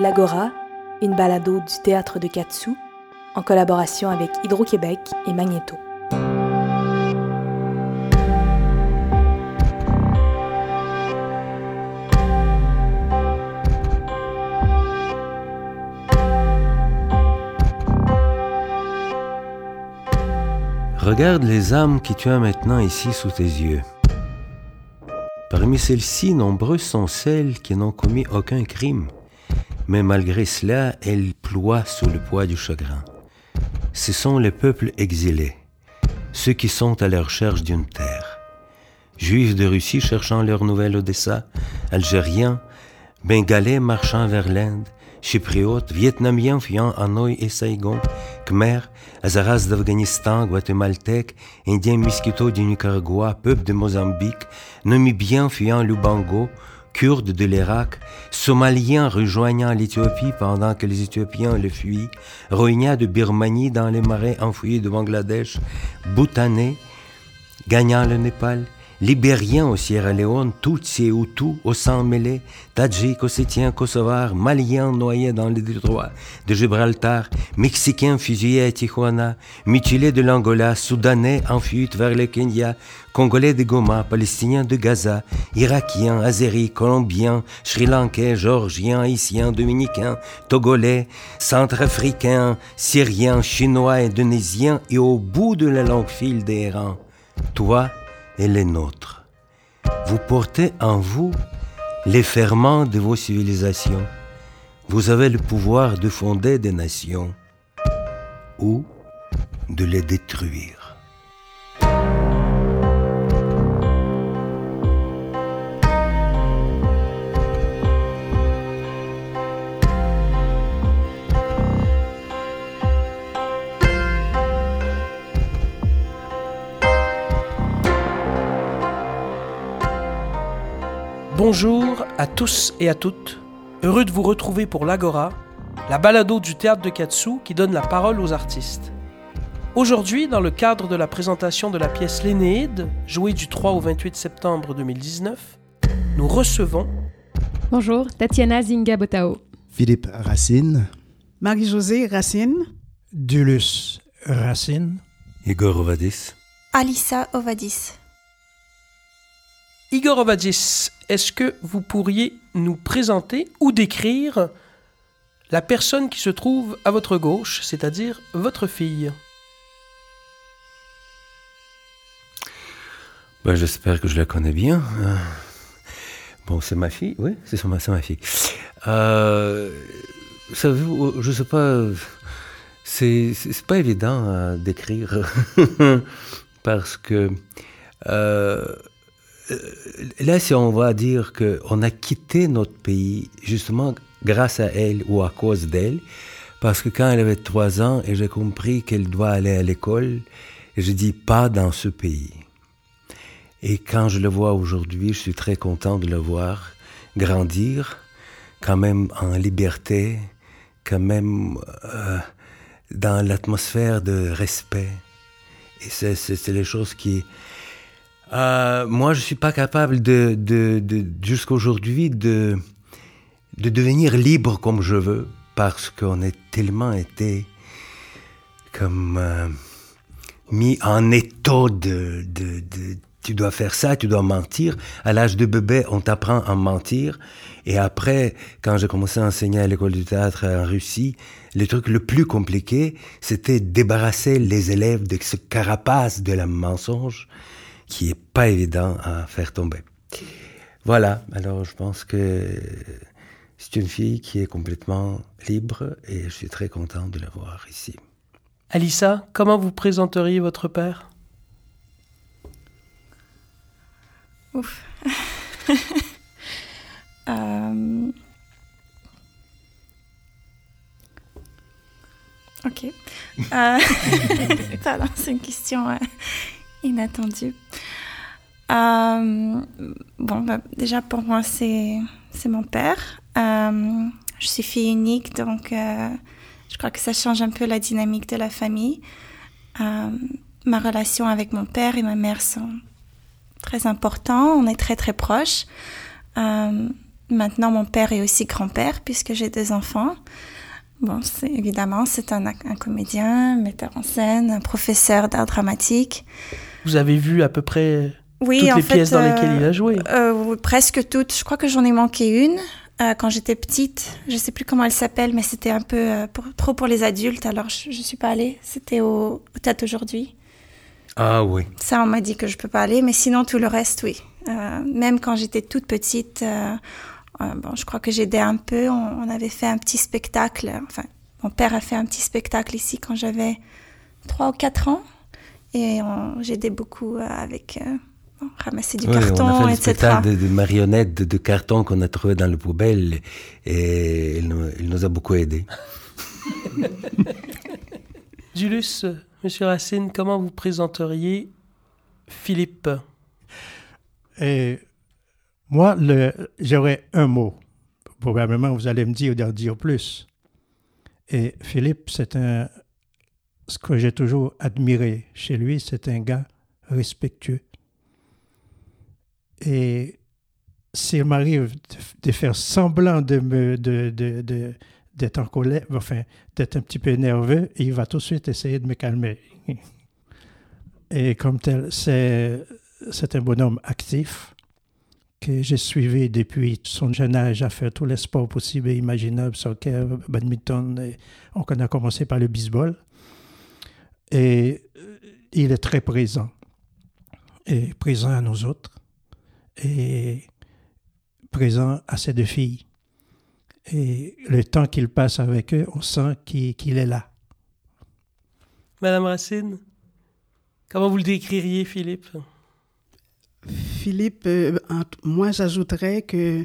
L'Agora, une balado du théâtre de Katsu, en collaboration avec Hydro-Québec et Magneto. Regarde les âmes qui tu as maintenant ici sous tes yeux. Parmi celles-ci, nombreuses sont celles qui n'ont commis aucun crime, mais malgré cela, elles ploient sous le poids du chagrin. Ce sont les peuples exilés, ceux qui sont à la recherche d'une terre. Juifs de Russie cherchant leur nouvelle Odessa, Algériens, Bengalais marchant vers l'Inde, Chypriotes, Vietnamiens fuyant Hanoï et Saigon, Khmer, Azaras d'Afghanistan, Guatémaltèques, Indiens Miskito du Nicaragua, peuples de Mozambique, Namibiens fuyant Lubango, Kurdes de l'Irak, Somaliens rejoignant l'Éthiopie pendant que les Éthiopiens le fuient, Rohingyas de Birmanie dans les marais enfouis de Bangladesh, Bhoutanais gagnant le Népal, Libériens au Sierra Leone, Tutsis et Hutus au sang mêlé, Tadjiks, Ossétiens, Kosovars, Maliens noyés dans le détroit de Gibraltar, Mexicains fusillés à Tijuana, mutilés de l'Angola, Soudanais en fuite vers le Kenya, Congolais de Goma, Palestiniens de Gaza, Irakiens, Azéris, Colombiens, Sri Lankais, Georgiens, Haïtiens, Dominicains, Togolais, Centrafricains, Syriens, Chinois, Indonésiens. Et au bout de la longue file des toi, et les nôtres. Vous portez en vous les ferments de vos civilisations. Vous avez le pouvoir de fonder des nations ou de les détruire. Bonjour à tous et à toutes. Heureux de vous retrouver pour l'Agora, la balado du théâtre de Katsu qui donne la parole aux artistes. Aujourd'hui, dans le cadre de la présentation de la pièce L'Énéide, jouée du 3 au 28 septembre 2019, nous recevons. Bonjour, Tatiana Zinga-Botao. Philippe Racine. Marie-Josée Racine. Dulus Racine. Igor Ovadis. Alissa Ovadis. Igor Ovadis, est-ce que vous pourriez nous présenter ou décrire la personne qui se trouve à votre gauche, c'est-à-dire votre fille? Ben, J'espère que je la connais bien. Bon, c'est ma fille, oui, c'est ma, ma fille. Euh, savez je sais pas, c'est pas évident à décrire parce que euh, euh, là, si on va dire qu'on a quitté notre pays justement grâce à elle ou à cause d'elle, parce que quand elle avait trois ans et j'ai compris qu'elle doit aller à l'école, je dis pas dans ce pays. Et quand je le vois aujourd'hui, je suis très content de le voir grandir, quand même en liberté, quand même euh, dans l'atmosphère de respect. Et c'est les choses qui, euh, moi, je suis pas capable de, de, de jusqu'aujourd'hui de, de devenir libre comme je veux parce qu'on est tellement été comme euh, mis en état de, de, de, tu dois faire ça, tu dois mentir. À l'âge de bébé, on t'apprend à mentir. Et après, quand j'ai commencé à enseigner à l'école du théâtre en Russie, le truc le plus compliqué, c'était débarrasser les élèves de ce carapace de la mensonge qui est pas évident à faire tomber. Voilà, alors je pense que c'est une fille qui est complètement libre et je suis très content de la voir ici. Alissa, comment vous présenteriez votre père? Ouf. euh... Ok. Euh... C'est une question euh, inattendu. Euh, bon, bah, déjà pour moi, c'est, mon père. Euh, je suis fille unique, donc euh, je crois que ça change un peu la dynamique de la famille. ma relation avec mon père et ma mère sont très importants. On est très très proches. maintenant mon père est aussi grand-père puisque j'ai deux enfants. Bon, évidemment, c'est un, un, comédien, metteur en scène, un professeur d'art dramatique. Vous avez vu à peu près oui, toutes les pièces dans lesquelles il a joué euh, Presque toutes. Je crois que j'en ai manqué une euh, quand j'étais petite. Je sais plus comment elle s'appelle, mais c'était un peu euh, pour, trop pour les adultes, alors je, je suis pas allée. C'était au, au aujourd'hui. Ah oui. Ça, on m'a dit que je peux pas aller, mais sinon tout le reste, oui. Euh, même quand j'étais toute petite, euh, euh, bon, je crois que j'aidais un peu. On, on, avait fait un petit spectacle. Enfin, mon père a fait un petit spectacle ici quand j'avais 3 ou 4 ans. Et j'aidais beaucoup avec bon, ramasser du oui, carton, on a fait etc. spectacle de, de marionnettes de, de carton qu'on a trouvé dans le poubelle et il nous, il nous a beaucoup aidés. Julius, Monsieur Racine, comment vous présenteriez Philippe? Et moi, j'aurais un mot. Probablement, vous allez me dire d'en dire plus. Et Philippe, c'est un. Ce que j'ai toujours admiré chez lui, c'est un gars respectueux. Et s'il m'arrive de, faire semblant de me. De, de, d'être en colère, enfin, d'être un petit peu nerveux, il va tout de suite essayer de me calmer. Et comme tel, c'est, c'est un bonhomme actif que j'ai suivi depuis son jeune âge à faire tous les sports possibles et imaginables, soccer, badminton. Et on a commencé par le baseball. Et il est très présent. Et présent à nous autres. Et présent à ses deux filles. Et le temps qu'il passe avec eux, on sent qu'il, qu'il est là. Madame Racine, comment vous le décririez, Philippe? Philippe, euh, moi j'ajouterais que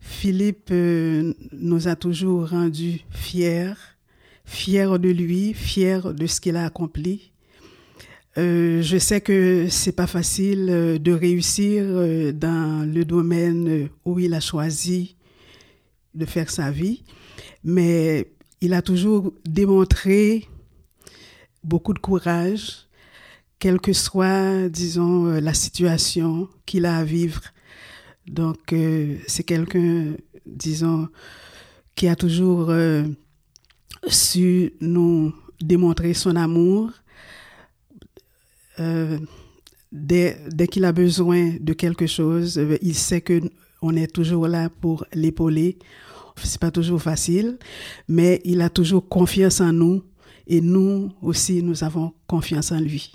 Philippe euh, nous a toujours rendus fiers, fiers de lui, fiers de ce qu'il a accompli. Euh, je sais que c'est pas facile euh, de réussir euh, dans le domaine où il a choisi de faire sa vie, mais il a toujours démontré beaucoup de courage, quelle que soit, disons, la situation qu'il a à vivre. Donc, euh, c'est quelqu'un, disons, qui a toujours euh, su nous démontrer son amour. Euh, dès, dès qu'il a besoin de quelque chose, il sait que on est toujours là pour l'épauler. C'est pas toujours facile, mais il a toujours confiance en nous et nous aussi, nous avons confiance en lui.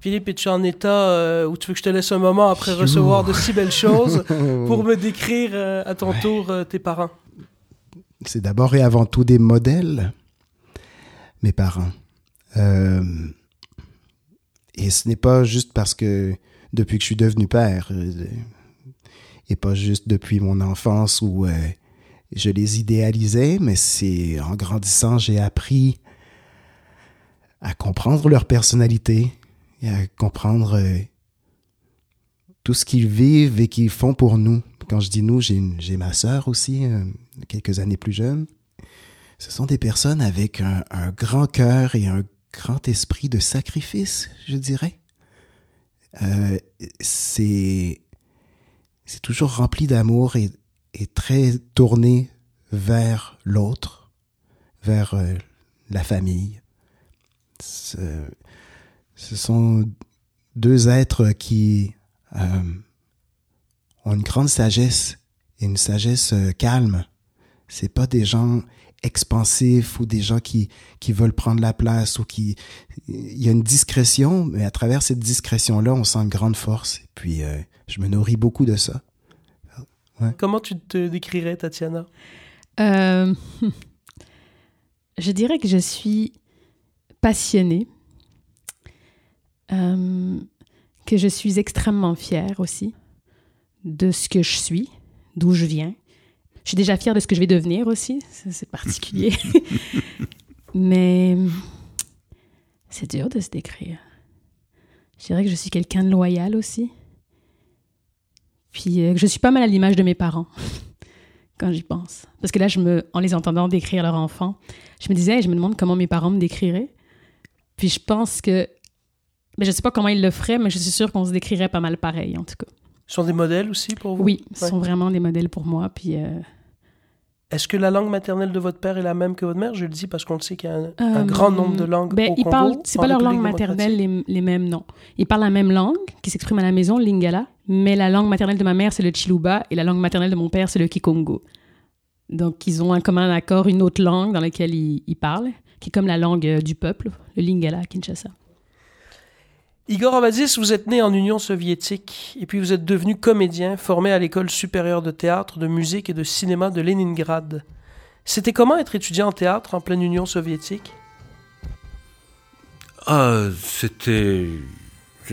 Philippe, es-tu en état euh, où tu veux que je te laisse un moment après recevoir de si belles choses pour me décrire euh, à ton ouais. tour euh, tes parents? C'est d'abord et avant tout des modèles, mes parents. Euh, et ce n'est pas juste parce que depuis que je suis devenu père, et pas juste depuis mon enfance où je les idéalisais, mais c'est en grandissant, j'ai appris à comprendre leur personnalité et à comprendre euh, tout ce qu'ils vivent et qu'ils font pour nous. Quand je dis nous, j'ai ma sœur aussi, euh, quelques années plus jeune. Ce sont des personnes avec un, grand cœur et un grand esprit de sacrifice, je dirais. Euh, c'est toujours rempli d'amour et, très tourné vers l'autre, vers euh, la famille. Ce, sont deux êtres qui ont une grande sagesse et une sagesse euh, calme. C'est pas des gens expansifs ou des gens qui, qui veulent prendre la place ou qui... Il y a une discrétion, mais à travers cette discrétion-là, on sent une grande force. Et puis, euh, je me nourris beaucoup de ça. Ouais. Comment tu te décrirais, Tatiana? Euh, Je dirais que je suis passionnée, euh, que je suis extrêmement fière aussi de ce que je suis, d'où je viens. Je suis déjà fière de ce que je vais devenir aussi, c'est particulier. Mais c'est dur de se décrire. Je dirais que je suis quelqu'un de loyal aussi. Puis euh, je suis pas mal à l'image de mes parents quand j'y pense. Parce que là, je me, en les entendant décrire leur enfant, je me disais, je me demande comment mes parents me décriraient. Puis je pense que, mais je sais pas comment ils le feraient, mais je suis sûre qu'on se décrirait pas mal pareil, en tout cas. Sont des modèles aussi pour vous? Oui, ce Ouais. sont vraiment des modèles pour moi. Puis, euh, Est-ce que la langue maternelle de votre père est la même que votre mère? Je le dis parce qu'on le sait qu'il y a un, un euh, grand nombre de langues ben, au ils Congo, parlent, c'est pas leur langue maternelle les, les mêmes, non. Ils parlent la même langue qui s'exprime à la maison, lingala, mais la langue maternelle de ma mère, c'est le chiluba, et la langue maternelle de mon père, c'est le kikongo. Donc, ils ont un commun accord, une autre langue dans laquelle ils, ils parlent, qui est comme la langue euh, du peuple, le lingala à Kinshasa. Igor Abadis, vous êtes né en Union soviétique et puis vous êtes devenu comédien formé à l'école supérieure de théâtre, de musique et de cinéma de Leningrad. C'était comment être étudiant en théâtre en pleine Union soviétique? Ah, c'était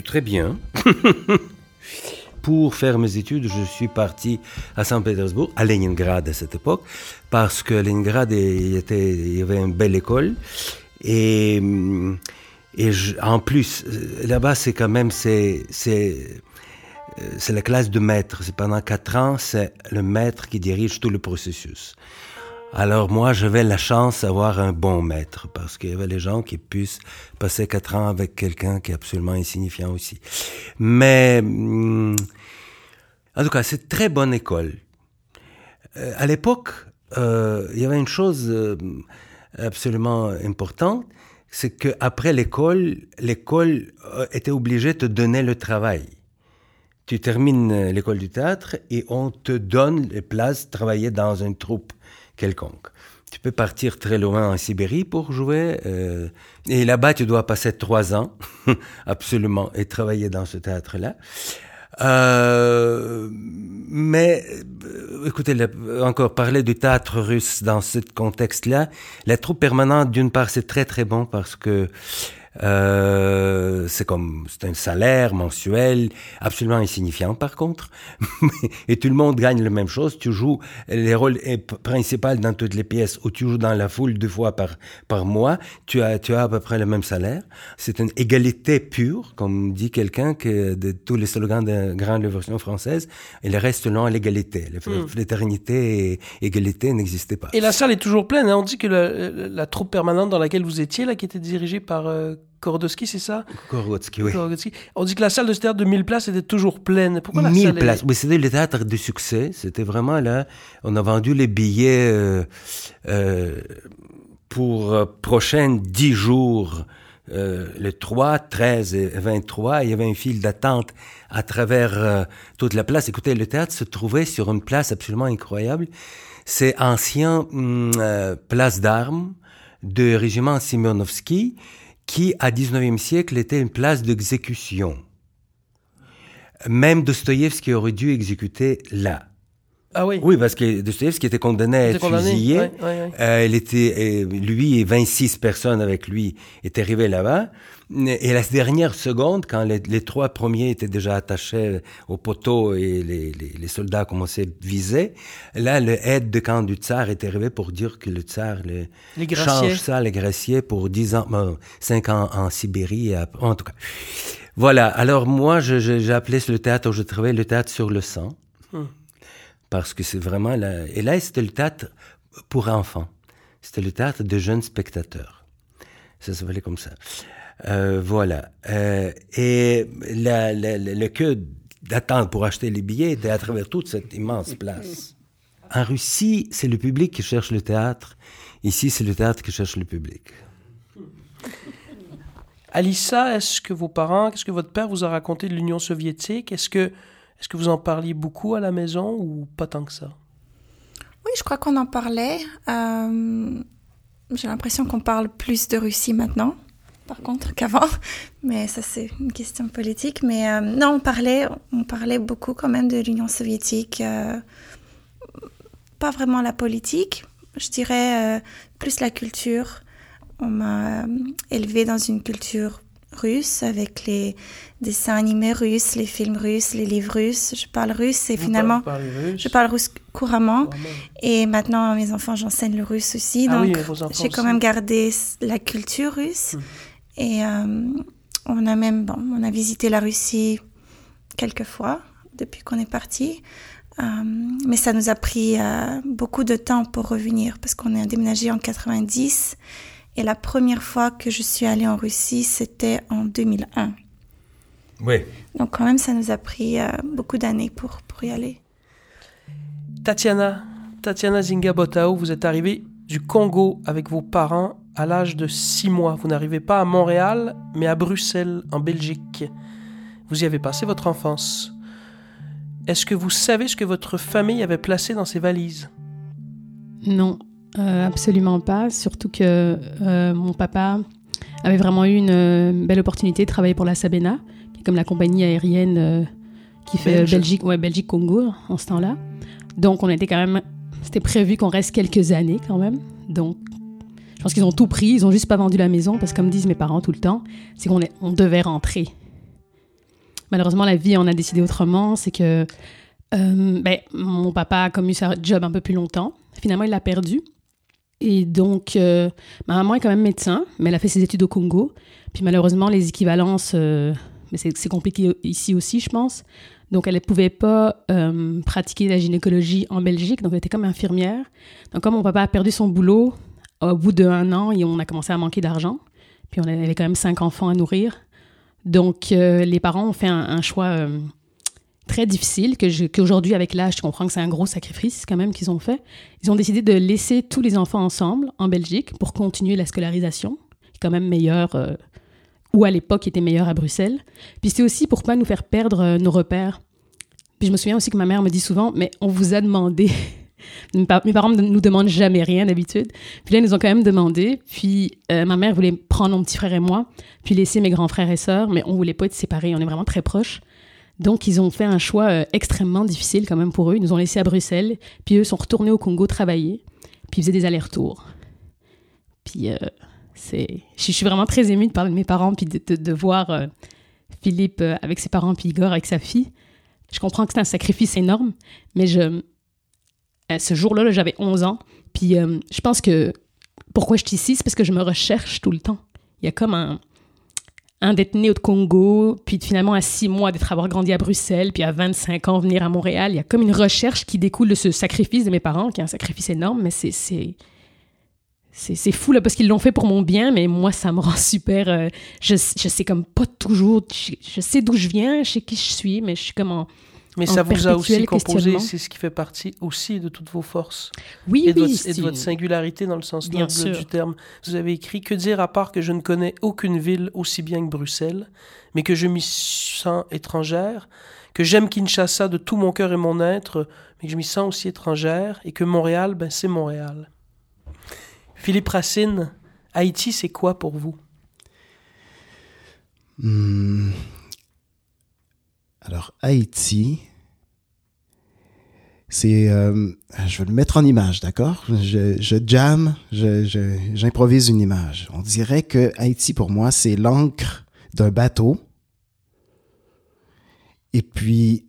très bien. Pour faire mes études, je suis parti à Saint-Pétersbourg, à Leningrad à cette époque, parce que Leningrad il y avait une belle école. Et, hum, et je- en plus, euh, là-bas, c'est quand même c'est c'est euh, c'est la classe de maître. C'est pendant quatre ans, c'est le maître qui dirige tout le processus. Alors moi, j'avais la chance d'avoir un bon maître, parce qu'il y avait les gens qui puissent passer quatre ans avec quelqu'un qui est absolument insignifiant aussi. Mais, hum, en tout cas, c'est très bonne école. Euh, à l'époque, il y avait une chose absolument importante, c'est qu'après l'école, l'école euh, était obligée de te donner le travail. Tu termines euh, l'école du théâtre et on te donne les places de travailler dans une troupe quelconque. Tu peux partir très loin en Sibérie pour jouer. euh, et là-bas, tu dois passer trois ans, absolument, et travailler dans ce théâtre-là. Euh, mais, euh, écoutez, encore parler du théâtre russe dans ce contexte-là, la troupe permanente, d'une part, c'est très très bon parce que euh, c'est comme c'est un salaire mensuel absolument insignifiant par contre et tout le monde gagne la même chose tu joues les rôles principaux dans toutes les pièces ou tu joues dans la foule deux fois par par mois tu as tu as à peu près le même salaire c'est une égalité pure comme dit quelqu'un que de tous les slogans de grande révolution française il reste long à l'égalité la Hmm. et égalité n'existaient pas Et la salle est toujours pleine. hein. On dit que la, la troupe permanente dans laquelle vous étiez, là, qui était dirigée par euh, Korodowski, c'est ça? Korotsky, oui. On dit que la salle de ce théâtre de 1000 places était toujours pleine. Pourquoi la 1000 salle est- places. Oui, c'était le théâtre de succès. C'était vraiment là. On a vendu les billets euh, euh, pour euh, prochaines 10 jours. Euh, le 3, 13 et 23, il y avait une file d'attente à travers toute la place. Écoutez, le théâtre se trouvait sur une place absolument incroyable. C'est ancien hum, place d'armes de régiment Simonovski qui, à 19e siècle, était une place d'exécution. Même Dostoïevski aurait dû exécuter là. Ah oui. Oui, parce que Dostoïevski était condamné à était être condamné. fusillé. Ouais, ouais, ouais. Euh, il était, euh, lui et 26 personnes avec lui étaient arrivés là-bas. Et la dernière seconde, quand les, les trois premiers étaient déjà attachés au poteau et les, les, les soldats commençaient à viser, là, le aide de camp du tsar est arrivé pour dire que le tsar le, change ça, les graciers, pour 10 ans, bon, 5 ans en Sibérie. en tout cas. Voilà. Alors, moi, j'ai appelé le théâtre où je travaille le théâtre sur le sang. Hmm. Parce que c'est vraiment là. Et là, c'était le théâtre pour enfants. C'était le théâtre de jeunes spectateurs. Ça s'appelait comme ça. Euh, voilà. Euh, et la, la- la- le queue d'attente pour acheter les billets était à travers toute cette immense place. En Russie, c'est le public qui cherche le théâtre. Ici, c'est le théâtre qui cherche le public. Alissa, est-ce que vos parents, qu'est-ce que votre père vous a raconté de l'Union soviétique? Est-ce que, est-ce que vous en parliez beaucoup à la maison ou pas tant que ça? Oui, je crois qu'on en parlait. Euh, J'ai l'impression qu'on parle plus de Russie maintenant, par contre, qu'avant. Mais ça, c'est une question politique. Mais euh, non, on parlait, on parlait beaucoup quand même de l'Union soviétique. euh, pas vraiment la politique, je dirais plus la culture. On m'a élevée dans une culture russe avec les dessins animés russes, les films russes, les livres russes. Je parle russe et Vous finalement, parlez je parle russe couramment. Couramment. Et maintenant, mes enfants, j'enseigne le russe aussi. Ah donc, j'ai quand même gardé la culture russe. Hmm. Et euh, on a même, bon, on a visité la Russie quelques fois depuis qu'on est parti. Euh, mais ça nous a pris euh, beaucoup de temps pour revenir parce qu'on est déménagé en 90. Et la première fois que je suis allée en Russie, c'était en 2001. Oui. Donc quand même, ça nous a pris euh, beaucoup d'années pour, pour y aller. Tatiana, Tatiana Zingabotao, vous êtes arrivée du Congo avec vos parents à l'âge de 6 mois. Vous n'arrivez pas à Montréal, mais à Bruxelles, en Belgique. Vous y avez passé votre enfance. Est-ce que vous savez ce que votre famille avait placé dans ses valises? Non, euh, absolument pas. Surtout que euh, mon papa avait vraiment eu une euh, belle opportunité de travailler pour la Sabena, qui est comme la compagnie aérienne qui fait Belge. Belgique, ouais, Belgique-Congo en ce temps-là. Donc, on était quand même. C'était prévu qu'on reste quelques années quand même. Donc, je pense qu'ils ont tout pris. Ils ont juste pas vendu la maison parce que, comme disent mes parents tout le temps, c'est qu'on est- on devait rentrer. Malheureusement, la vie en a décidé autrement. C'est que euh, ben, mon papa a comme eu sa job un peu plus longtemps. Finalement, il l'a perdu. Et donc, euh, ma maman est quand même médecin, mais elle a fait ses études au Congo. Puis malheureusement, les équivalences, euh, mais c'est compliqué ici aussi, je pense. Donc, elle ne pouvait pas euh, pratiquer la gynécologie en Belgique, donc elle était comme infirmière. Donc, comme mon papa a perdu son boulot, au bout d'un an, et on a commencé à manquer d'argent. Puis on avait quand même cinq enfants à nourrir. Donc, les parents ont fait un, choix très difficile, que qu'aujourd'hui, avec l'âge, je comprends que c'est un gros sacrifice quand même qu'ils ont fait. Ils ont décidé de laisser tous les enfants ensemble en Belgique pour continuer la scolarisation, qui est quand même meilleure, euh, ou à l'époque était meilleure à Bruxelles. Puis c'est aussi pour pas nous faire perdre euh, nos repères. Puis je me souviens aussi que ma mère me dit souvent, mais on vous a demandé. mes parents ne nous demandent jamais rien d'habitude. Puis là, ils nous ont quand même demandé. Puis euh, ma mère voulait prendre mon petit frère et moi, puis laisser mes grands frères et sœurs, mais on voulait pas être séparés. On est vraiment très proches. Donc, ils ont fait un choix euh, extrêmement difficile quand même pour eux. Ils nous ont laissés à Bruxelles, puis eux sont retournés au Congo travailler, puis ils faisaient des allers-retours. Puis, euh, c'est... Je suis vraiment très émue de parler de mes parents, puis de, de- voir euh, Philippe avec ses parents, puis Igor avec sa fille. Je comprends que c'est un sacrifice énorme, mais je... à ce jour-là, là, j'avais 11 ans, puis je pense que pourquoi je suis ici, c'est parce que je me recherche tout le temps. Il y a comme un un d'être né au Congo, puis finalement à six mois d'être avoir grandi à Bruxelles, puis à 25 ans venir à Montréal. Il y a comme une recherche qui découle de ce sacrifice de mes parents, qui est un sacrifice énorme, mais c'est c'est fou là parce qu'ils l'ont fait pour mon bien, mais moi ça me rend super. euh, je je sais comme pas toujours. Je, je sais d'où je viens, je sais qui je suis, mais je suis comme en Mais En ça vous a aussi composé, c'est ce qui fait partie aussi de toutes vos forces oui et de, oui votre, et de votre singularité dans le sens Bien noble sûr. du terme. Vous avez écrit Que dire à part que je ne connais aucune ville aussi bien que Bruxelles, mais que je m'y sens étrangère, que j'aime Kinshasa de tout mon cœur et mon être, mais que je m'y sens aussi étrangère, et que Montréal, ben, c'est Montréal. Philippe Racine, Haïti, c'est quoi pour vous? Hmm. Alors, Haïti, c'est. euh, je vais le mettre en image, d'accord? Je, je jam, je- je- j'improvise une image. On dirait que Haïti, pour moi, c'est l'encre d'un bateau. Et puis,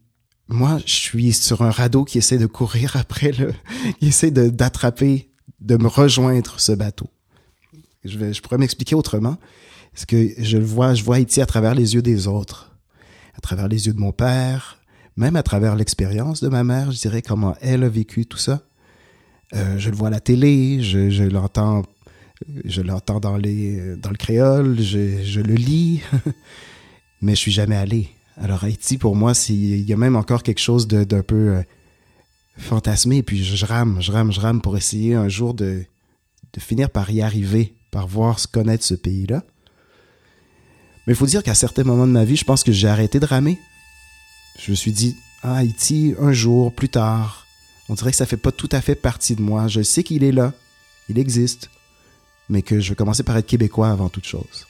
moi, je suis sur un radeau qui essaie de courir après le. qui essaie d'attraper, de, me rejoindre ce bateau. Je, vais, je pourrais m'expliquer autrement. Parce que je vois, je vois Haïti à travers les yeux des autres, à travers les yeux de mon père, même à travers l'expérience de ma mère, je dirais comment elle a vécu tout ça. Euh, je le vois à la télé, je, l'entends, dans dans le créole, je, le lis, mais je suis jamais allé. Alors Haïti, pour moi, il y a même encore quelque chose d'un peu euh, fantasmé. Puis je, rame, je rame, je rame pour essayer un jour de, de finir par y arriver, par voir connaître ce pays-là. Mais il faut dire qu'à certains moments de ma vie, je pense que j'ai arrêté de ramer. Je me suis dit, ah, Haïti, un jour, plus tard. On dirait que ça fait pas tout à fait partie de moi. Je sais qu'il est là, il existe, mais que je vais commencer par être québécois avant toute chose.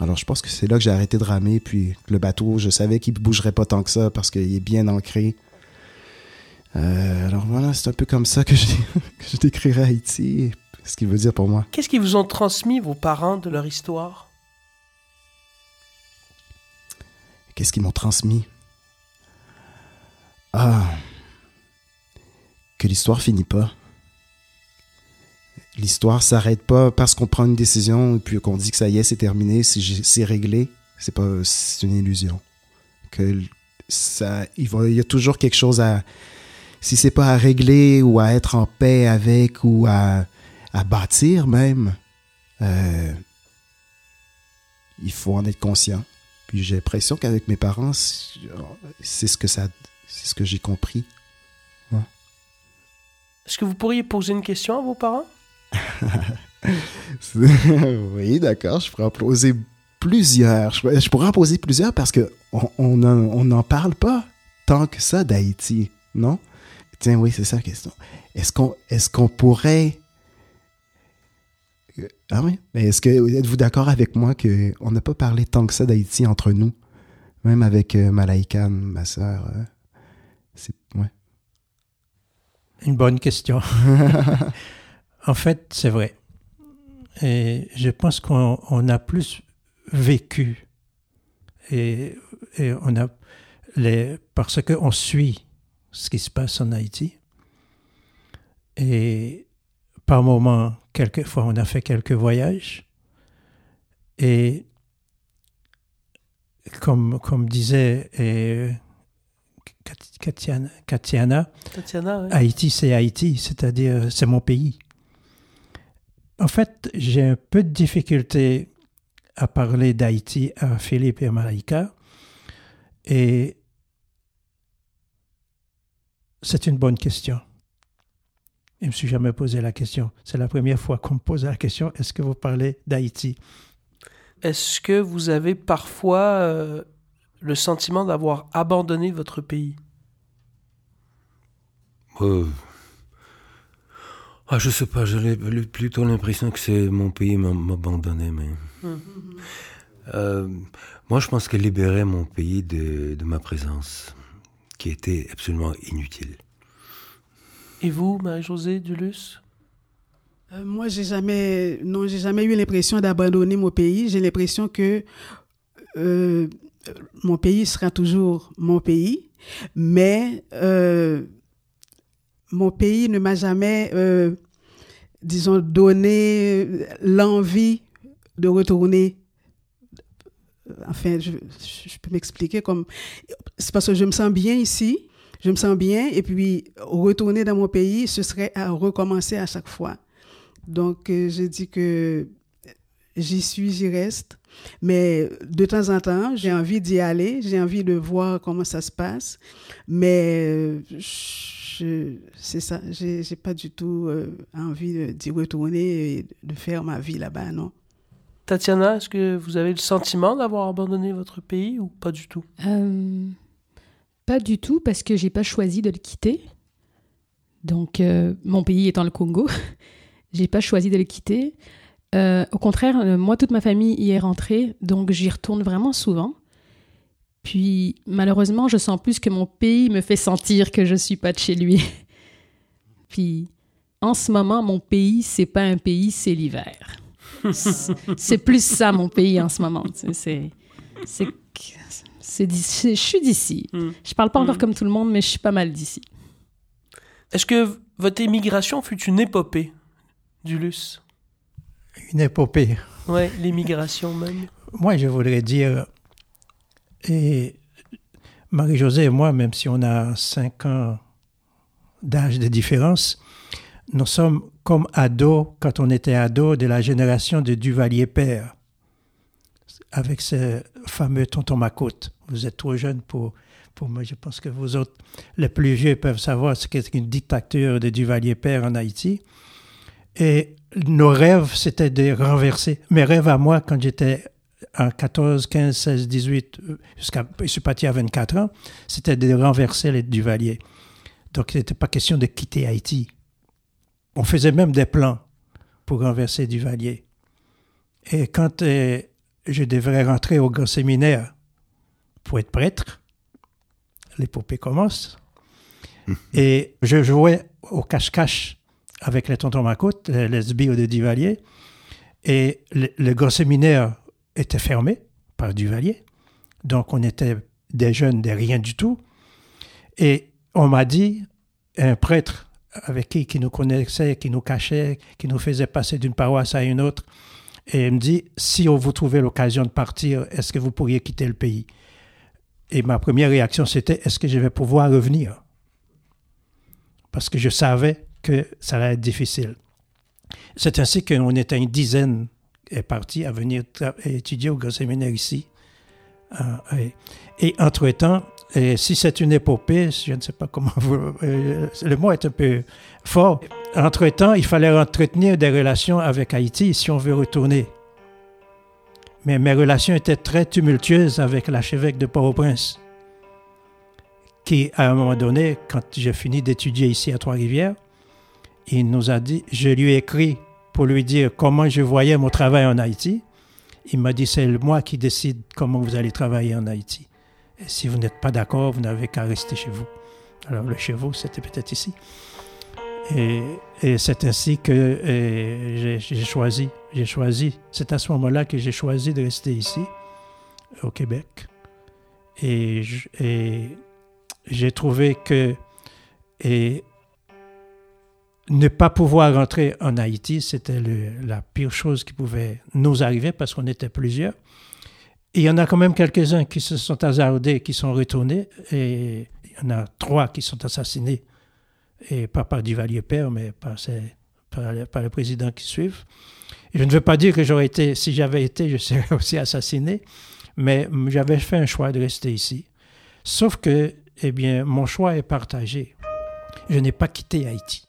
Alors je pense que c'est là que j'ai arrêté de ramer, puis le bateau, je savais qu'il bougerait pas tant que ça parce qu'il est bien ancré. Euh, alors voilà, c'est un peu comme ça que je, que décrirais Haïti, ce qu'il veut dire pour moi. Qu'est-ce qui vous ont transmis vos parents de leur histoire? Qu'est-ce qu'ils m'ont transmis Ah, que l'histoire finit pas. L'histoire s'arrête pas parce qu'on prend une décision et puis qu'on dit que ça y est, c'est terminé, c'est réglé. C'est pas, une illusion. Il, y a toujours quelque chose à, si c'est pas à régler ou à être en paix avec ou à, à bâtir même, euh, il faut en être conscient. Puis j'ai l'impression qu'avec mes parents, c'est ce que ça, c'est ce que j'ai compris. Est-ce que vous pourriez poser une question à vos parents? Oui, d'accord. Je pourrais en poser plusieurs. Je, pourrais en poser plusieurs parce que on n'en parle pas tant que ça d'Haïti, non? Tiens, oui, c'est ça la question. Est-ce qu'on est qu'on pourrait ah oui? Mais est-ce que êtes-vous d'accord avec moi qu'on n'a pas parlé tant que ça d'Haïti entre nous? Même avec euh, Malaïkan, ma sœur. Euh, c'est. Ouais. Une bonne question. en fait, c'est vrai. Et je pense qu'on a plus vécu. Et, et on a. Les, parce qu'on suit ce qui se passe en Haïti. Et par moments, quelquefois, on a fait quelques voyages. Et comme, comme disait et, Katiana, Haïti, c'est Haïti, c'est-à-dire c'est mon pays. En fait, j'ai un peu de difficulté à parler d'Haïti à Philippe et à Malaika. Et c'est une bonne question. Je ne me suis jamais posé la question. C'est la première fois qu'on me pose la question est-ce que vous parlez d'Haïti? Est-ce que vous avez parfois euh, le sentiment d'avoir abandonné votre pays? Euh... ah, Je sais pas, j'ai plutôt l'impression que c'est mon pays m'abandonner. Mais... Hum. Euh, moi, je pense que libérer mon pays de, de ma présence, qui était absolument inutile. Et vous, Marie-Josée Dulus? Euh, Moi, j'ai jamais, non, j'ai jamais eu l'impression d'abandonner mon pays. J'ai l'impression que euh, mon pays sera toujours mon pays, mais euh, mon pays ne m'a jamais, disons, donné l'envie de retourner enfin, je, je peux m'expliquer comme. C'est parce que je me sens bien ici je me sens bien et puis retourner dans mon pays, ce serait à recommencer à chaque fois. Donc, euh, je dis que j'y suis, j'y reste. Mais de temps en temps, j'ai envie d'y aller, j'ai envie de voir comment ça se passe. Mais euh, c'est ça, j'ai pas du tout euh, envie d'y retourner et de faire ma vie là-bas, non. Tatiana, est-ce que vous avez le sentiment d'avoir abandonné votre pays ou pas du tout? Pas du tout, parce que j'ai pas choisi de le quitter. Donc, euh, mon pays étant le Congo, j'ai pas choisi de le quitter. Euh, au contraire, euh, moi, toute ma famille y est rentrée, donc j'y retourne vraiment souvent. Puis, malheureusement, je sens plus que mon pays me fait sentir que je suis pas de chez lui. Puis, en ce moment, mon pays, c'est pas un pays, c'est l'hiver. c'est plus ça, mon pays, en ce moment. C'est c'est je suis d'ici. Je hmm. Je parle pas encore hmm. comme tout le monde, mais je suis pas mal d'ici. Est-ce que votre émigration fut une épopée, Dulus Une épopée Oui, l'émigration même. Moi, je voudrais dire, et Marie-Josée et moi, même si on a cinq ans d'âge de différence, nous sommes comme ados, quand on était ados, de la génération de Duvalier-Père, avec ce fameux tonton Macoute. Vous êtes trop jeune pour, pour moi. Je pense que vous autres, les plus vieux, peuvent savoir ce qu'est une dictature de Duvalier-Père en Haïti. Et nos rêves, c'était de renverser. Mes rêves à moi, quand j'étais en 14, 15, 16, 18, jusqu'à, je suis parti à 24 ans, c'était de renverser les Duvalier. Donc, il n'était pas question de quitter Haïti. On faisait même des plans pour renverser Duvalier. Et quand euh, je devrais rentrer au grand séminaire, pour être prêtre. L'épopée commence. Et je jouais au cache-cache avec les tontons Macoute, les sbires de Duvalier. Et le, grand séminaire était fermé par Duvalier. Donc, on était des jeunes de rien du tout. Et on m'a dit, un prêtre avec qui, qui nous connaissait, qui nous cachait, qui nous faisait passer d'une paroisse à une autre, et il me dit, si on vous trouvait l'occasion de partir, est-ce que vous pourriez quitter le pays? Et ma première réaction, c'était est-ce que je vais pouvoir revenir? Parce que je savais que ça allait être difficile. C'est ainsi qu'on était une dizaine est parti à venir étudier au grand séminaire ici, Euh, et, et entre-temps, et si c'est une épopée, je ne sais pas comment vous... euh, le mot est un peu fort. Entre-temps, il fallait entretenir des relations avec Haïti si on veut retourner. Mais mes relations étaient très tumultueuses avec l'archevêque de Port-au-Prince, qui, à un moment donné, quand j'ai fini d'étudier ici à Trois-Rivières, il nous a dit, je lui ai écrit pour lui dire comment je voyais mon travail en Haïti. Il m'a dit, c'est moi qui décide comment vous allez travailler en Haïti. Et si vous n'êtes pas d'accord, vous n'avez qu'à rester chez vous. Alors le chez vous, c'était peut-être ici. Et, c'est ainsi que j'ai- choisi. J'ai choisi. C'est à ce moment-là que j'ai choisi de rester ici, au Québec. Et, j'ai trouvé que ne pas pouvoir rentrer en Haïti, c'était la pire chose qui pouvait nous arriver parce qu'on était plusieurs. Il y en a quand même quelques-uns qui se sont hasardés, qui sont retournés. Et il y en a trois qui sont assassinés. Et pas par Duvalier Père, mais par, ses- par, le, par le président qui suivent. Je ne veux pas dire que j'aurais été, si j'avais été, je serais aussi assassiné. Mais j'avais fait un choix de rester ici. Sauf que, eh bien, mon choix est partagé. Je n'ai pas quitté Haïti.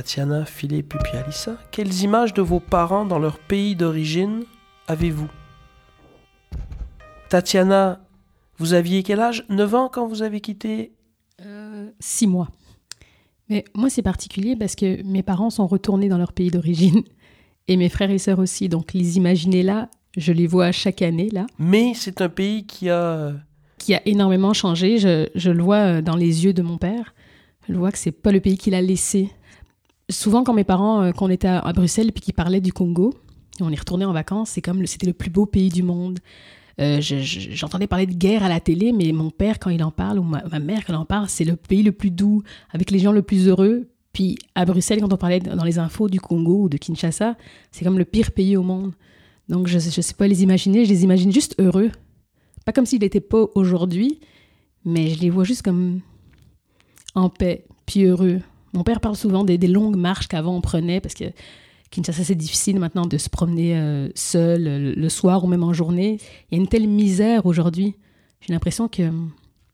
Tatiana, Philippe et puis Alissa, quelles images de vos parents dans leur pays d'origine avez-vous? Tatiana, vous aviez quel âge? 9 ans quand vous avez quitté? Euh, six mois. Mais moi, c'est particulier parce que mes parents sont retournés dans leur pays d'origine et mes frères et sœurs aussi. Donc, les imaginer là, je les vois chaque année là, Mais c'est un pays qui a... qui a énormément changé. Je, je le vois euh, dans les yeux de mon père. Je le vois que c'est pas le pays qu'il a laissé. Souvent, quand mes parents, euh, quand on était à, Bruxelles puis qu'ils parlaient du Congo, on est retourné en vacances, c'est comme c'était le plus beau pays du monde. Euh, je- je- J'entendais parler de guerre à la télé, mais mon père, quand il en parle, ou ma, ma mère, quand elle en parle, c'est le pays le plus doux, avec les gens le plus heureux. Puis à Bruxelles, quand on parlait dans les infos du Congo ou de Kinshasa, c'est comme le pire pays au monde. Donc je ne sais pas les imaginer, je les imagine juste heureux. Pas comme s'ils n'étaient pas aujourd'hui, mais je les vois juste comme en paix, puis heureux. Mon père parle souvent des, des longues marches qu'avant on prenait, parce que Kinshasa, c'est difficile maintenant de se promener euh, seul euh, le soir ou même en journée. Il y a une telle misère aujourd'hui. J'ai l'impression que euh,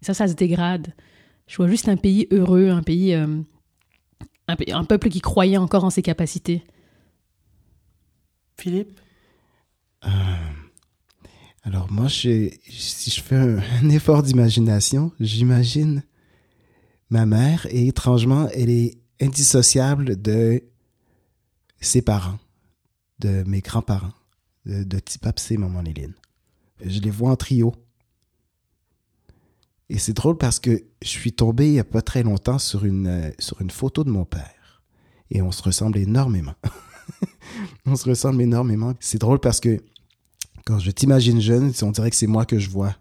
ça, ça se dégrade. Je vois juste un pays heureux, un pays, euh, un, pe- un peuple qui croyait encore en ses capacités. Philippe? Euh, alors moi, si je fais un, un effort d'imagination, j'imagine ma mère et étrangement, elle est indissociable de ses parents, de mes grands-parents, de, de Tipapsé Maman Léline. Je les vois en trio. Et c'est drôle parce que je suis tombé il n'y a pas très longtemps sur une, sur une photo de mon père. Et on se ressemble énormément. on se ressemble énormément. C'est drôle parce que quand je t'imagine jeune, on dirait que c'est moi que je vois.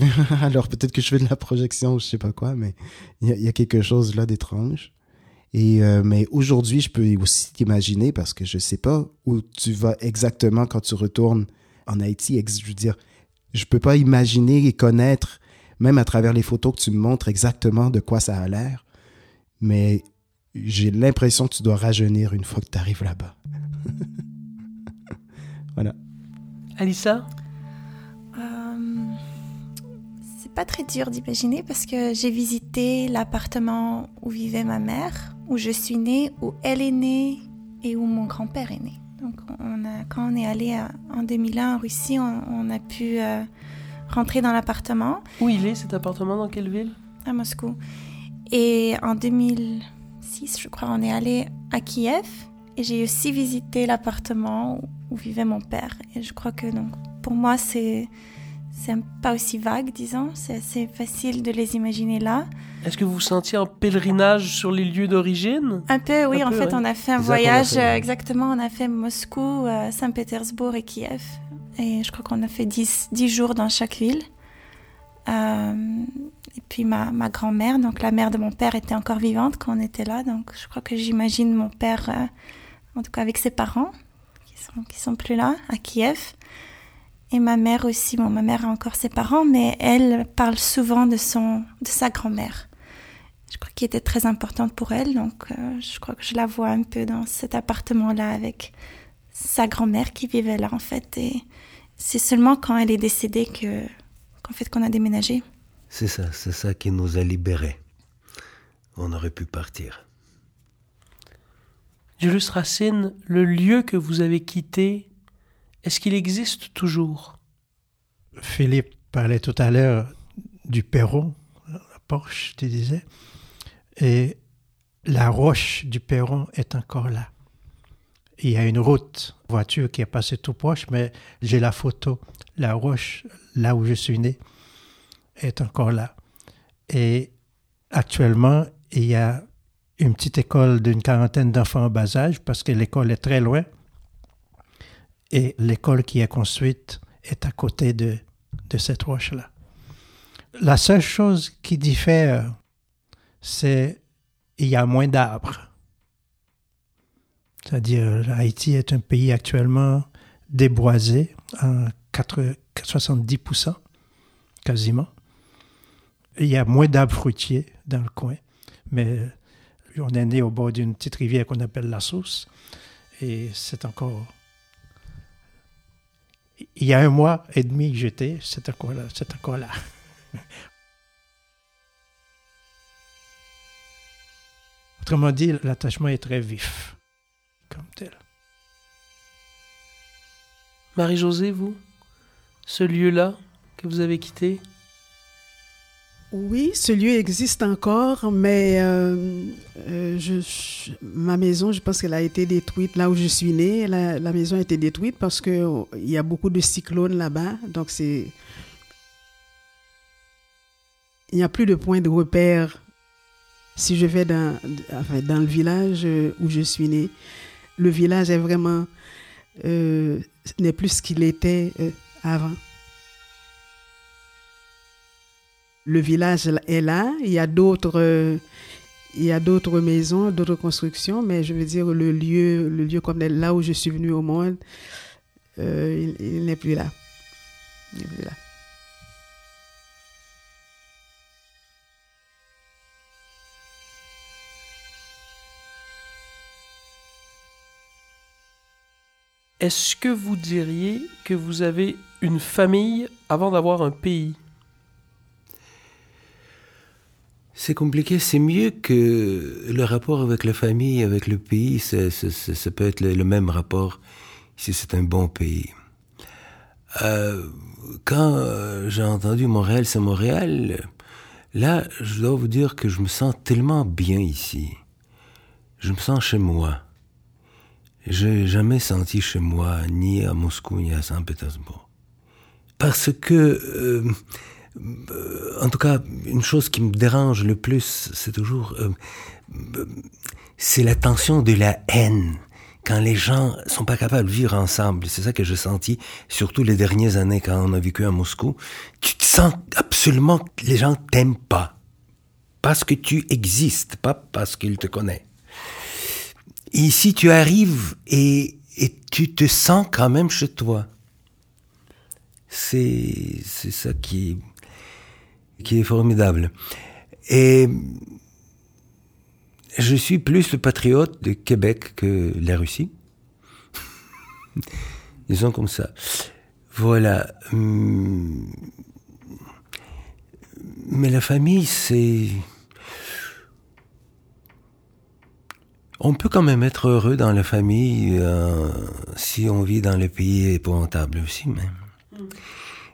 Alors peut-être que je fais de la projection ou je sais pas quoi, mais il y, a- quelque chose là d'étrange. Et euh, mais aujourd'hui, je peux aussi t'imaginer parce que je sais pas où tu vas exactement quand tu retournes en Haïti. Je veux dire, je peux pas imaginer et connaître, même à travers les photos que tu me montres, exactement de quoi ça a l'air. Mais j'ai l'impression que tu dois rajeunir une fois que tu arrives là-bas. Alissa? Pas très dur d'imaginer parce que j'ai visité l'appartement où vivait ma mère, où je suis née, où elle est née et où mon grand-père est né. Donc on a, quand on est allé en 2001 en Russie, on, on a pu euh, rentrer dans l'appartement Où il est cet appartement? Dans quelle ville? À Moscou. Et en 2006, je crois, on est allé à Kiev et j'ai aussi visité l'appartement où, où vivait mon père. Et je crois que donc, pour moi, c'est c'est un- pas aussi vague, disons. C'est assez facile de les imaginer là. Est-ce que vous vous sentiez en pèlerinage sur les lieux d'origine? Un peu, oui. Un en peu, fait, ouais. on a fait un voyage. fait, exactement, on a fait Moscou, euh, Saint-Pétersbourg et Kiev. Et je crois qu'on a fait 10, 10 jours dans chaque ville. Euh, et puis ma, ma grand-mère, donc la mère de mon père, était encore vivante quand on était là. Donc je crois que j'imagine mon père, euh, en tout cas avec ses parents, qui sont, qui sont plus là, à Kiev. Et ma mère aussi, bon, ma mère a encore ses parents, mais elle parle souvent de, son, de sa grand-mère. Je crois qu'elle était très importante pour elle, donc euh, je crois que je la vois un peu dans cet appartement-là avec sa grand-mère qui vivait là en fait. Et c'est seulement quand elle est décédée que qu'en fait qu'on a déménagé. C'est ça, c'est ça qui nous a libérés. On aurait pu partir. Julius Racine, le lieu que vous avez quitté, est-ce qu'il existe toujours? Philippe parlait tout à l'heure du perron, la Porsche, tu disais, et la roche du perron est encore là. Il y a une route voiture qui est passée tout proche, mais j'ai la photo. La roche, là où je suis né, est encore là. Et actuellement, il y a une petite école d'une quarantaine d'enfants en bas âge parce que l'école est très loin. Et l'école qui est construite est à côté de, de cette roche-là. La seule chose qui diffère, c'est il y a moins d'arbres. C'est-à-dire, Haïti est un pays actuellement déboisé à 70% quasiment. Il y a moins d'arbres fruitiers dans le coin, mais on est né au bord d'une petite rivière qu'on appelle la Sauce, et c'est encore. Il y a un mois et demi que j'étais, c'est encore là. Là. Autrement dit, l'attachement est très vif, comme tel. Marie-Josée, vous Ce lieu-là que vous avez quitté Oui, ce lieu existe encore, mais euh, euh, ma maison, je pense qu'elle a été détruite là où je suis née. La, maison a été détruite parce que oh, il y a beaucoup de cyclones là-bas, donc il n'y a plus de point de repère. Si je vais dans, le village euh, où je suis née, le village est vraiment euh, n'est plus ce qu'il était euh, avant. Le village est là, il y a d'autres il y a d'autres maisons, d'autres constructions, mais je veux dire le lieu le lieu comme là où je suis venue au monde, euh. Il n'est plus là. Est-ce que vous diriez que vous avez une famille avant d'avoir un pays? C'est compliqué, c'est mieux que le rapport avec la famille, avec le pays, ça, ça- ça- peut être le, le même rapport si c'est un bon pays. Euh, quand euh, j'ai entendu Montréal, c'est Montréal, là, je dois vous dire que je me sens tellement bien ici. Je me sens chez moi. J'ai jamais senti chez moi, ni à Moscou, ni à Saint-Pétersbourg. Parce que, euh, en tout cas, une chose qui me dérange le plus, c'est toujours, euh, euh, c'est la tension de la haine. Quand les gens sont pas capables de vivre ensemble, c'est ça que j'ai senti, surtout les dernières années quand on a vécu à Moscou. Tu te sens absolument que les gens t'aiment pas. Parce que tu existes, pas parce qu'ils te connaissent. Ici, tu arrives et, et tu te sens quand même chez toi. C'est, c'est ça qui, qui est formidable. Et je suis plus le patriote de Québec que la Russie. Disons comme ça. Voilà. Hum. Mais la famille, c'est... On peut quand même être heureux dans la famille euh, si on vit dans le pays épouvantable aussi, mais...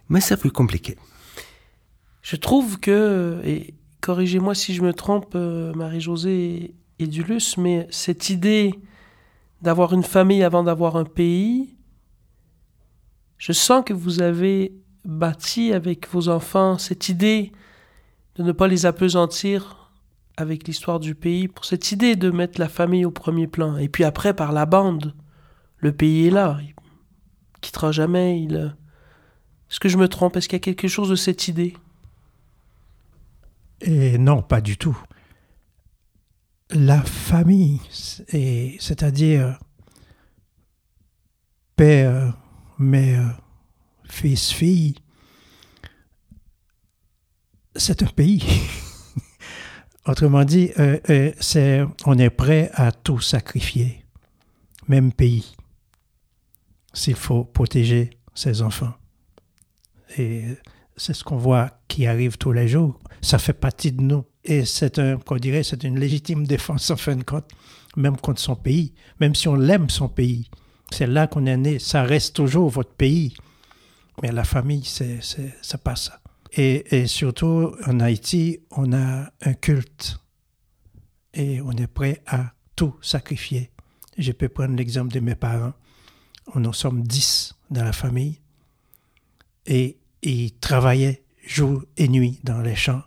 Mais c'est plus compliqué. Je trouve que, et corrigez-moi si je me trompe, euh, Marie-Josée et Dulus, mais cette idée d'avoir une famille avant d'avoir un pays, je sens que vous avez bâti avec vos enfants cette idée de ne pas les appesantir avec l'histoire du pays, pour cette idée de mettre la famille au premier plan. Et puis après, par la bande, le pays est là, il quittera jamais, euh, Est-ce que je me trompe? Est-ce qu'il y a quelque chose de cette idée? Et non, pas du tout. La famille, c'est- c'est-à-dire père, mère, fils, fille, c'est un pays. Autrement dit, euh, euh, on est prêt à tout sacrifier, même pays, s'il faut protéger ses enfants. Et c'est ce qu'on voit qui arrive tous les jours. Ça fait partie de nous. Et c'est un, qu'on dirait, c'est une légitime défense en fin de compte, même contre son pays, même si on l'aime son pays. C'est là qu'on est né. Ça reste toujours votre pays. Mais la famille, c'est, c'est, ça passe. Et, et surtout, en Haïti, on a un culte. Et on est prêt à tout sacrifier. Je peux prendre l'exemple de mes parents. On en sommes dix dans la famille. Et ils travaillaient jour et nuit dans les champs,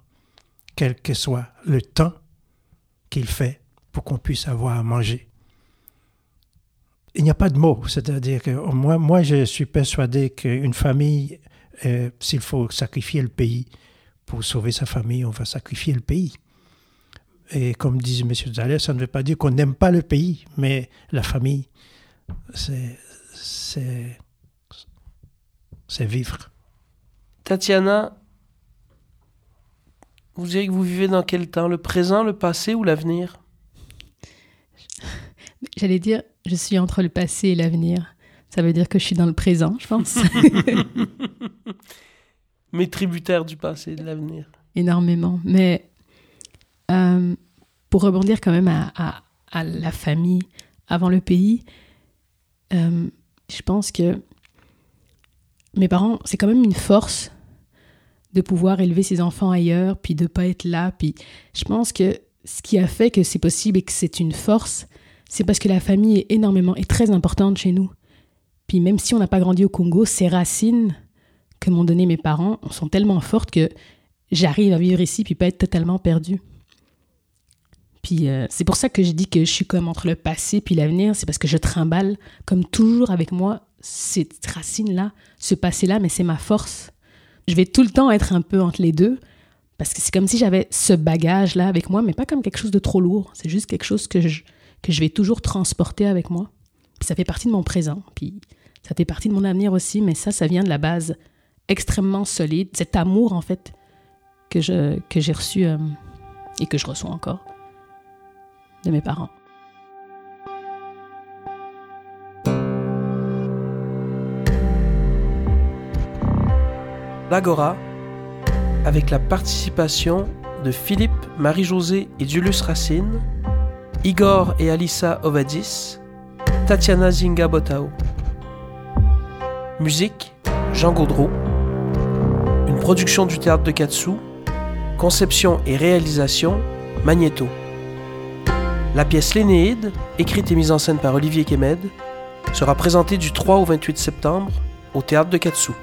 quel que soit le temps qu'il fait pour qu'on puisse avoir à manger. Il n'y a pas de mots, c'est-à-dire que moi, moi je suis persuadé qu'une famille, euh, s'il faut sacrifier le pays pour sauver sa famille, on va sacrifier le pays. Et comme disait M. Zalès, ça ne veut pas dire qu'on n'aime pas le pays, mais la famille, c'est vivre. Tatiana, vous direz que vous vivez dans quel temps Le présent, le passé ou l'avenir? J'allais dire, je suis entre le passé et l'avenir. Ça veut dire que je suis dans le présent, je pense. Mais tributaire du passé et de l'avenir. Énormément. Mais euh, pour rebondir quand même à, à, à, la famille avant le pays, euh, je pense que mes parents, c'est quand même une force de pouvoir élever ses enfants ailleurs, puis de pas être là. Puis je pense que ce qui a fait que c'est possible et que c'est une force, c'est parce que la famille est énormément et très importante chez nous. Puis même si on n'a pas grandi au Congo, ces racines que m'ont donné mes parents sont tellement fortes que j'arrive à vivre ici puis pas être totalement perdue. Puis euh, c'est pour ça que je dis que je suis comme entre le passé puis l'avenir, c'est parce que je trimballe comme toujours avec moi cette racine-là, ce passé-là, mais c'est ma force. Je vais tout le temps être un peu entre les deux, parce que c'est comme si j'avais ce bagage-là avec moi, mais pas comme quelque chose de trop lourd. C'est juste quelque chose que je, que je vais toujours transporter avec moi. Puis ça fait partie de mon présent, puis ça fait partie de mon avenir aussi, mais ça, ça vient de la base extrêmement solide, cet amour, en fait, que, je, que j'ai reçu euh, et que je reçois encore de mes parents. l'Agora, avec la participation de Philippe, Marie-Josée et Julius Racine, Igor et Alissa Ovadis, Tatiana Zinga Botao. Musique, Jean Gaudreau. Une production du théâtre de Katsu. Conception et réalisation, Magneto. La pièce L'Énéide, écrite et mise en scène par Olivier Kemed, sera présentée du 3 au 28 septembre au théâtre de Katsu.